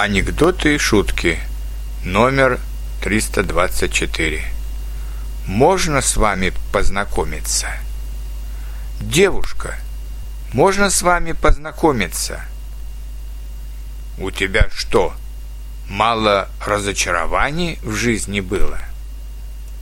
Анекдоты и шутки. Номер 324. Можно с вами познакомиться? Девушка, можно с вами познакомиться? У тебя что, мало разочарований в жизни было?